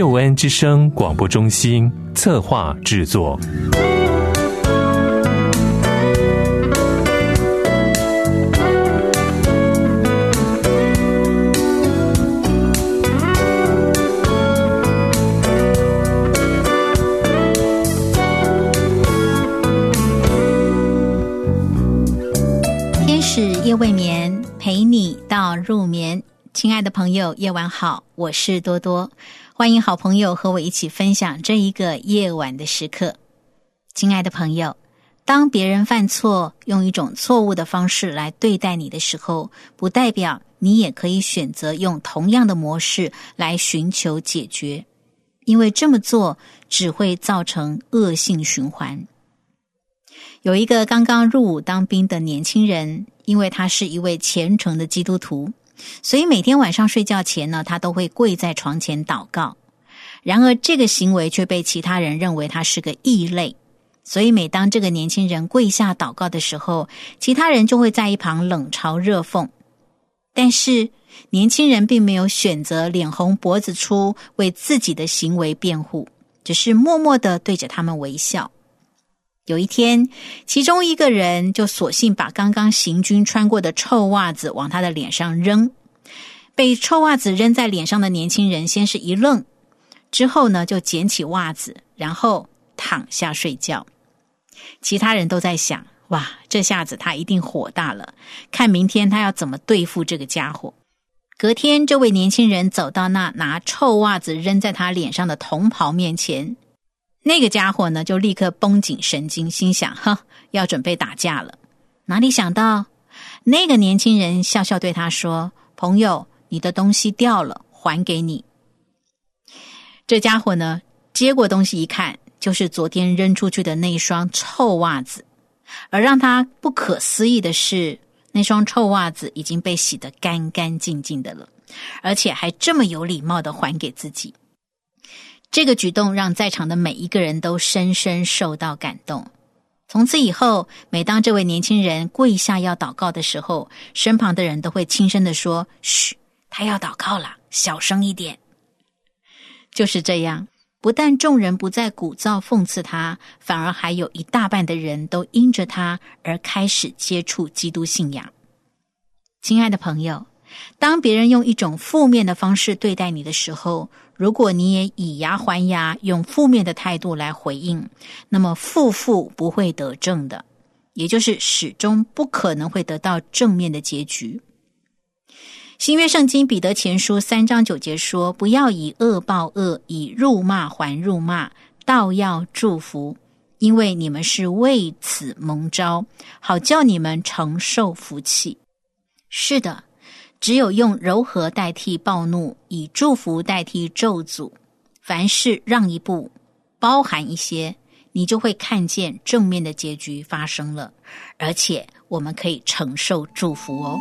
救恩之声广播中心策划制作。天使夜未眠，陪你到入眠。亲爱的朋友，夜晚好，我是多多。欢迎好朋友和我一起分享这一个夜晚的时刻。亲爱的朋友，当别人犯错，用一种错误的方式来对待你的时候，不代表你也可以选择用同样的模式来寻求解决，因为这么做只会造成恶性循环。有一个刚刚入伍当兵的年轻人，因为他是一位虔诚的基督徒。所以每天晚上睡觉前呢，他都会跪在床前祷告。然而，这个行为却被其他人认为他是个异类。所以，每当这个年轻人跪下祷告的时候，其他人就会在一旁冷嘲热讽。但是，年轻人并没有选择脸红脖子粗为自己的行为辩护，只是默默的对着他们微笑。有一天，其中一个人就索性把刚刚行军穿过的臭袜子往他的脸上扔。被臭袜子扔在脸上的年轻人先是一愣，之后呢就捡起袜子，然后躺下睡觉。其他人都在想：哇，这下子他一定火大了，看明天他要怎么对付这个家伙。隔天，这位年轻人走到那拿臭袜子扔在他脸上的同袍面前。那个家伙呢，就立刻绷紧神经，心想：“哈，要准备打架了。”哪里想到，那个年轻人笑笑对他说：“朋友，你的东西掉了，还给你。”这家伙呢，接过东西一看，就是昨天扔出去的那双臭袜子。而让他不可思议的是，那双臭袜子已经被洗得干干净净的了，而且还这么有礼貌的还给自己。这个举动让在场的每一个人都深深受到感动。从此以后，每当这位年轻人跪下要祷告的时候，身旁的人都会轻声的说：“嘘，他要祷告了，小声一点。”就是这样，不但众人不再鼓噪讽刺他，反而还有一大半的人都因着他而开始接触基督信仰。亲爱的朋友，当别人用一种负面的方式对待你的时候，如果你也以牙还牙，用负面的态度来回应，那么负负不会得正的，也就是始终不可能会得到正面的结局。新约圣经彼得前书三章九节说：“不要以恶报恶，以辱骂还辱骂，倒要祝福，因为你们是为此蒙召，好叫你们承受福气。”是的。只有用柔和代替暴怒，以祝福代替咒诅，凡事让一步，包含一些，你就会看见正面的结局发生了，而且我们可以承受祝福哦。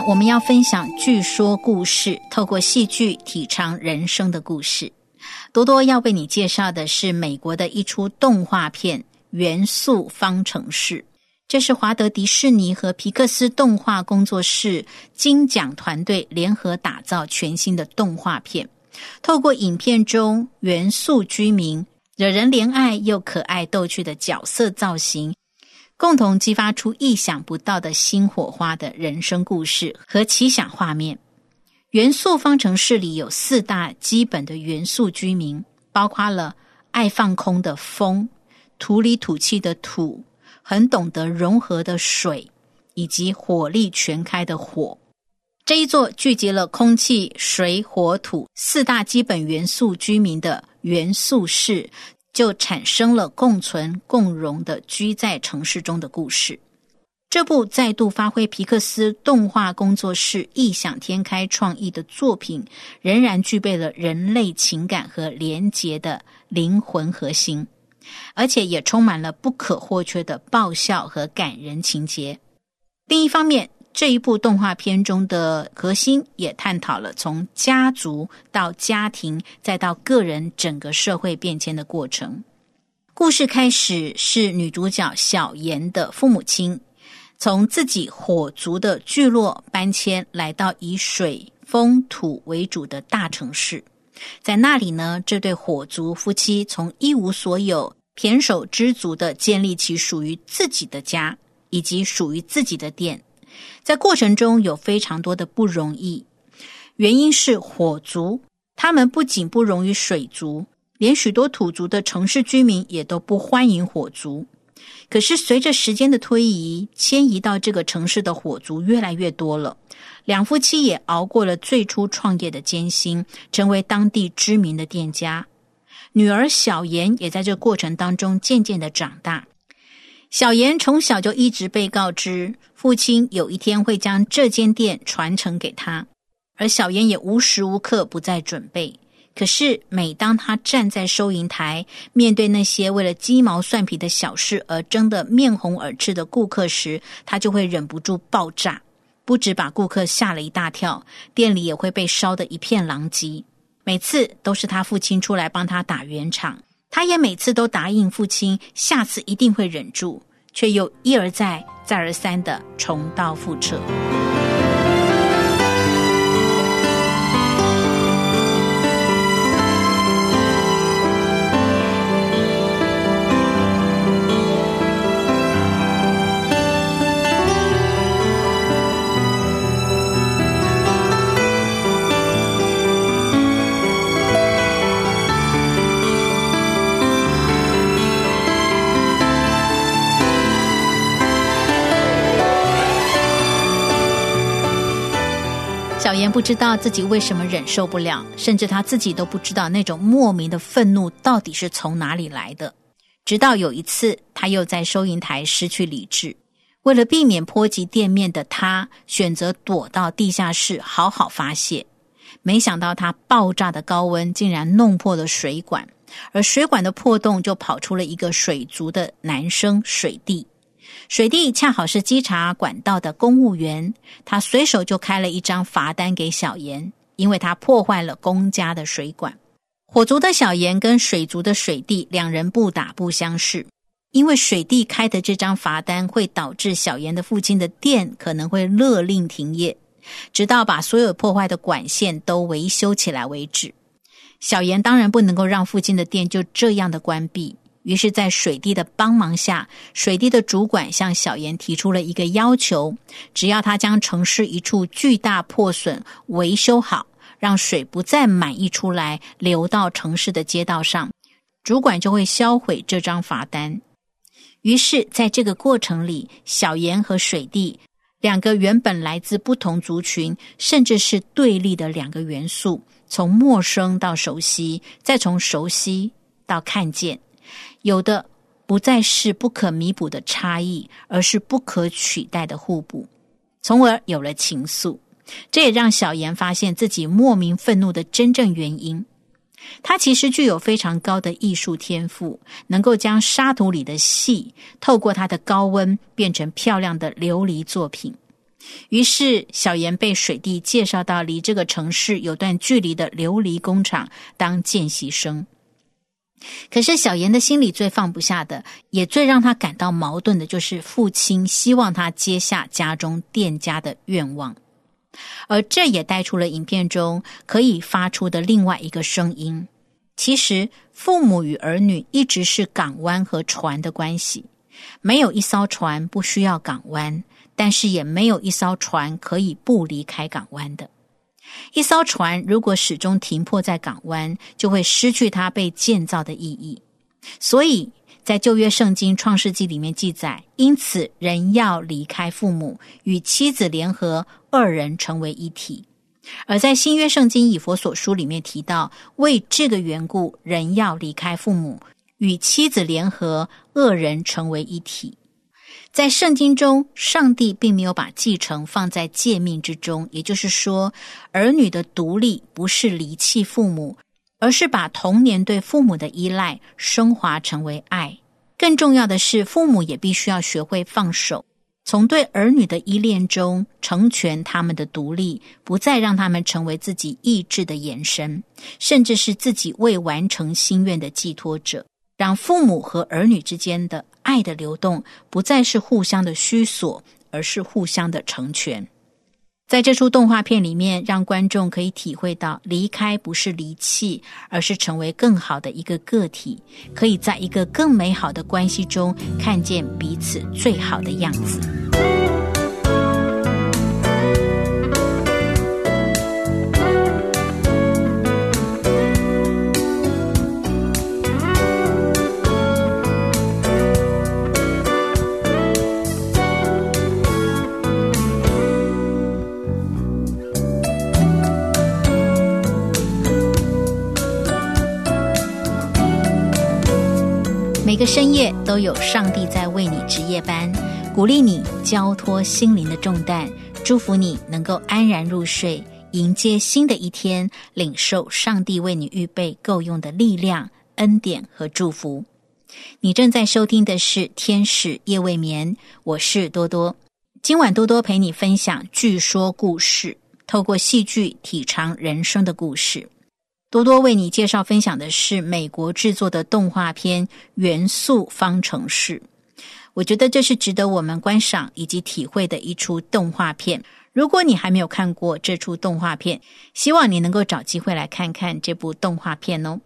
我们要分享剧说故事，透过戏剧体尝人生的故事。多多要为你介绍的是美国的一出动画片《元素方程式》，这是华德迪士尼和皮克斯动画工作室金奖团队联合打造全新的动画片。透过影片中元素居民惹人怜爱又可爱逗趣的角色造型。共同激发出意想不到的新火花的人生故事和奇想画面。元素方程式里有四大基本的元素居民，包括了爱放空的风、土里土气的土、很懂得融合的水，以及火力全开的火。这一座聚集了空气、水、火、土四大基本元素居民的元素室。就产生了共存共荣的居在城市中的故事。这部再度发挥皮克斯动画工作室异想天开创意的作品，仍然具备了人类情感和连结的灵魂核心，而且也充满了不可或缺的爆笑和感人情节。另一方面，这一部动画片中的核心也探讨了从家族到家庭，再到个人整个社会变迁的过程。故事开始是女主角小妍的父母亲从自己火族的聚落搬迁，来到以水风土为主的大城市。在那里呢，这对火族夫妻从一无所有、胼手知足的建立起属于自己的家，以及属于自己的店。在过程中有非常多的不容易，原因是火族，他们不仅不容于水族，连许多土族的城市居民也都不欢迎火族。可是随着时间的推移，迁移到这个城市的火族越来越多了，两夫妻也熬过了最初创业的艰辛，成为当地知名的店家。女儿小妍也在这过程当中渐渐的长大。小妍从小就一直被告知，父亲有一天会将这间店传承给他，而小妍也无时无刻不在准备。可是，每当他站在收银台，面对那些为了鸡毛蒜皮的小事而争得面红耳赤的顾客时，他就会忍不住爆炸，不止把顾客吓了一大跳，店里也会被烧得一片狼藉。每次都是他父亲出来帮他打圆场。他也每次都答应父亲，下次一定会忍住，却又一而再、再而三的重蹈覆辙。小妍不知道自己为什么忍受不了，甚至他自己都不知道那种莫名的愤怒到底是从哪里来的。直到有一次，他又在收银台失去理智，为了避免波及店面的他，选择躲到地下室好好发泄。没想到他爆炸的高温竟然弄破了水管，而水管的破洞就跑出了一个水族的男生水弟。水弟恰好是稽查管道的公务员，他随手就开了一张罚单给小严，因为他破坏了公家的水管。火族的小严跟水族的水弟两人不打不相识，因为水弟开的这张罚单会导致小严的父亲的店可能会勒令停业，直到把所有破坏的管线都维修起来为止。小严当然不能够让附近的店就这样的关闭。于是，在水滴的帮忙下，水滴的主管向小严提出了一个要求：只要他将城市一处巨大破损维修好，让水不再满溢出来流到城市的街道上，主管就会销毁这张罚单。于是，在这个过程里，小严和水滴两个原本来自不同族群，甚至是对立的两个元素，从陌生到熟悉，再从熟悉到看见。有的不再是不可弥补的差异，而是不可取代的互补，从而有了情愫。这也让小妍发现自己莫名愤怒的真正原因。他其实具有非常高的艺术天赋，能够将沙土里的细透过它的高温变成漂亮的琉璃作品。于是，小妍被水弟介绍到离这个城市有段距离的琉璃工厂当见习生。可是小妍的心里最放不下的，也最让他感到矛盾的，就是父亲希望他接下家中店家的愿望，而这也带出了影片中可以发出的另外一个声音：其实父母与儿女一直是港湾和船的关系，没有一艘船不需要港湾，但是也没有一艘船可以不离开港湾的。一艘船如果始终停泊在港湾，就会失去它被建造的意义。所以在旧约圣经创世纪里面记载，因此人要离开父母，与妻子联合，二人成为一体。而在新约圣经以佛所书里面提到，为这个缘故，人要离开父母，与妻子联合，二人成为一体。在圣经中，上帝并没有把继承放在诫命之中，也就是说，儿女的独立不是离弃父母，而是把童年对父母的依赖升华成为爱。更重要的是，父母也必须要学会放手，从对儿女的依恋中成全他们的独立，不再让他们成为自己意志的延伸，甚至是自己未完成心愿的寄托者。让父母和儿女之间的爱的流动不再是互相的需索，而是互相的成全。在这出动画片里面，让观众可以体会到，离开不是离弃，而是成为更好的一个个体，可以在一个更美好的关系中看见彼此最好的样子。个深夜都有上帝在为你值夜班，鼓励你交托心灵的重担，祝福你能够安然入睡，迎接新的一天，领受上帝为你预备够用的力量、恩典和祝福。你正在收听的是《天使夜未眠》，我是多多。今晚多多陪你分享，据说故事，透过戏剧体尝人生的故事。多多为你介绍分享的是美国制作的动画片《元素方程式》，我觉得这是值得我们观赏以及体会的一出动画片。如果你还没有看过这出动画片，希望你能够找机会来看看这部动画片哦。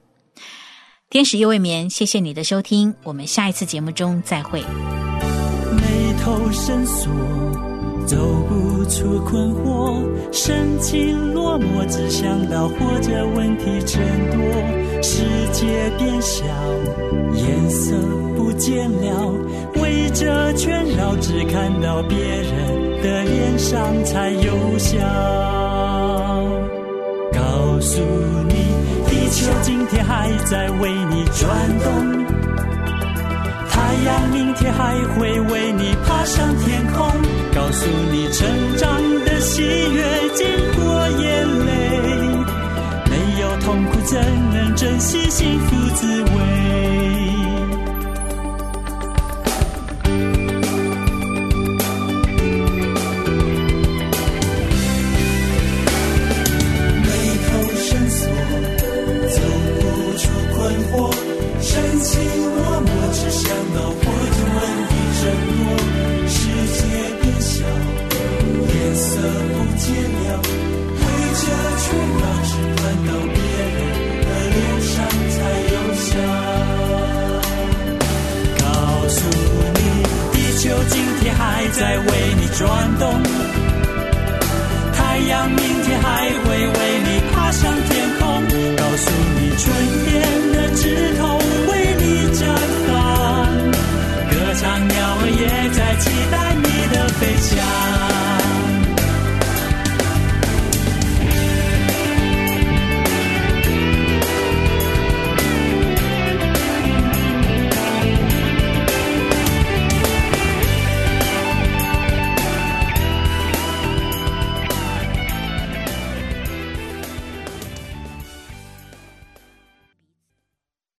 天使夜未眠，谢谢你的收听，我们下一次节目中再会。眉头深锁。走不出困惑，神情落寞，只想到活着问题真多。世界变小，颜色不见了，围着圈绕，只看到别人的脸上才有笑。告诉你，地球今天还在为你转动。太阳明天还会为你爬上天空，告诉你成长的喜悦经过眼泪，没有痛苦怎能珍惜幸福滋味？眉头深锁，走不出困惑，深情在期待你的飞翔。